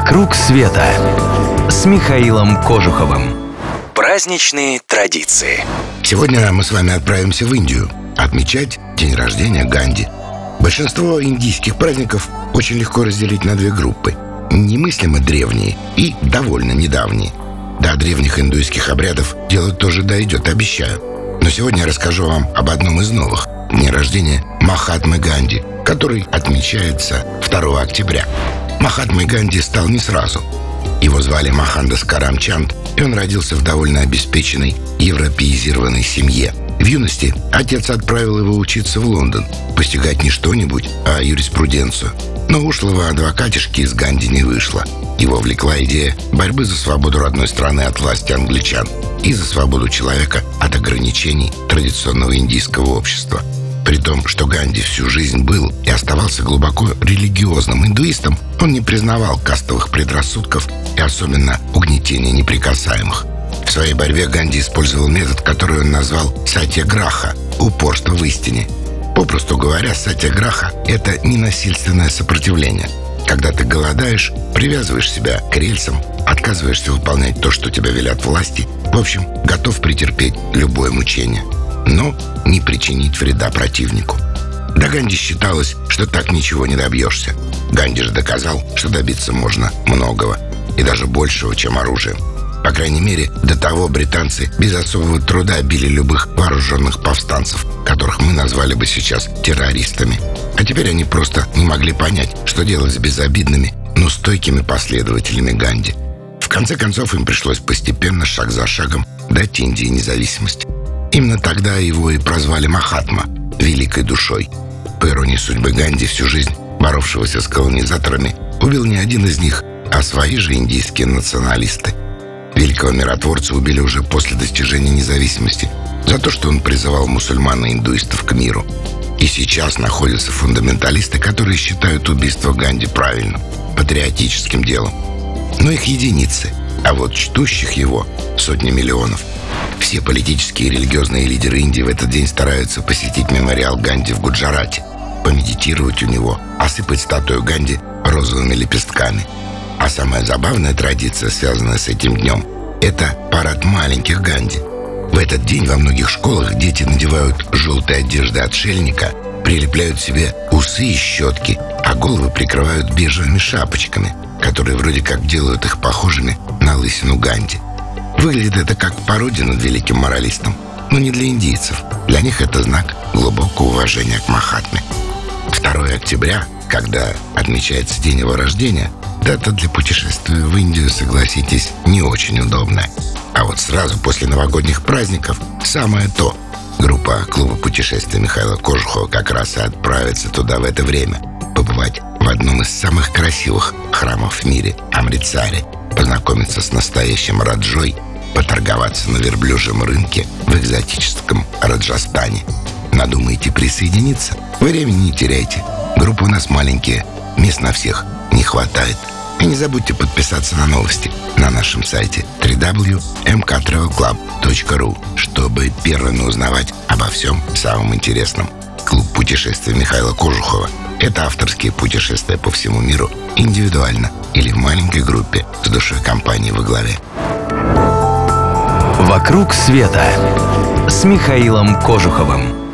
«Вокруг света» с Михаилом Кожуховым. Праздничные традиции. Сегодня мы с вами отправимся в Индию отмечать день рождения Ганди. Большинство индийских праздников очень легко разделить на две группы. Немыслимо древние и довольно недавние. До древних индуистских обрядов дело тоже дойдет, обещаю. Но сегодня я расскажу вам об одном из новых – дне рождения Махатмы Ганди, который отмечается 2 октября. Махатмой Ганди стал не сразу. Его звали Махандас Карамчанд, и он родился в довольно обеспеченной, европеизированной семье. В юности отец отправил его учиться в Лондон, постигать не что-нибудь, а юриспруденцию. Но ушлого адвокатишки из Ганди не вышло. Его влекла идея борьбы за свободу родной страны от власти англичан и за свободу человека от ограничений традиционного индийского общества – при том, что Ганди всю жизнь был и оставался глубоко религиозным индуистом, он не признавал кастовых предрассудков и особенно угнетения неприкасаемых. В своей борьбе Ганди использовал метод, который он назвал «сатьяграха» – упорство в истине. Попросту говоря, сатьяграха – это ненасильственное сопротивление. Когда ты голодаешь, привязываешь себя к рельсам, отказываешься выполнять то, что тебя велят власти, в общем, готов претерпеть любое мучение – но не причинить вреда противнику. До Ганди считалось, что так ничего не добьешься. Ганди же доказал, что добиться можно многого, и даже большего, чем оружием. По крайней мере, до того британцы без особого труда били любых вооруженных повстанцев, которых мы назвали бы сейчас террористами. А теперь они просто не могли понять, что делать с безобидными, но стойкими последователями Ганди. В конце концов, им пришлось постепенно, шаг за шагом, дать Индии независимость. Именно тогда его и прозвали Махатма – великой душой. По иронии судьбы Ганди всю жизнь, боровшегося с колонизаторами, убил не один из них, а свои же индийские националисты. Великого миротворца убили уже после достижения независимости за то, что он призывал мусульман и индуистов к миру. И сейчас находятся фундаменталисты, которые считают убийство Ганди правильным, патриотическим делом. Но их единицы, а вот чтущих его сотни миллионов – все политические и религиозные лидеры Индии в этот день стараются посетить мемориал Ганди в Гуджарате, помедитировать у него, осыпать статую Ганди розовыми лепестками. А самая забавная традиция, связанная с этим днем, это парад маленьких Ганди. В этот день во многих школах дети надевают желтые одежды отшельника, прилепляют себе усы и щетки, а головы прикрывают бежевыми шапочками, которые вроде как делают их похожими на лысину Ганди. Выглядит это как пародия над великим моралистом, но не для индийцев. Для них это знак глубокого уважения к Махатме. 2 октября, когда отмечается день его рождения, дата для путешествия в Индию, согласитесь, не очень удобная. А вот сразу после новогодних праздников самое то. Группа клуба путешествий Михаила Кожухова как раз и отправится туда в это время. Побывать в одном из самых красивых храмов в мире – Амрицаре. Познакомиться с настоящим Раджой – поторговаться на верблюжьем рынке в экзотическом Раджастане. Надумаете присоединиться? Времени не теряйте. Группы у нас маленькие, мест на всех не хватает. И не забудьте подписаться на новости на нашем сайте www.mktravelclub.ru, чтобы первыми узнавать обо всем самом интересном. Клуб путешествий Михаила Кожухова – это авторские путешествия по всему миру индивидуально или в маленькой группе с душой компании во главе. «Вокруг света» с Михаилом Кожуховым.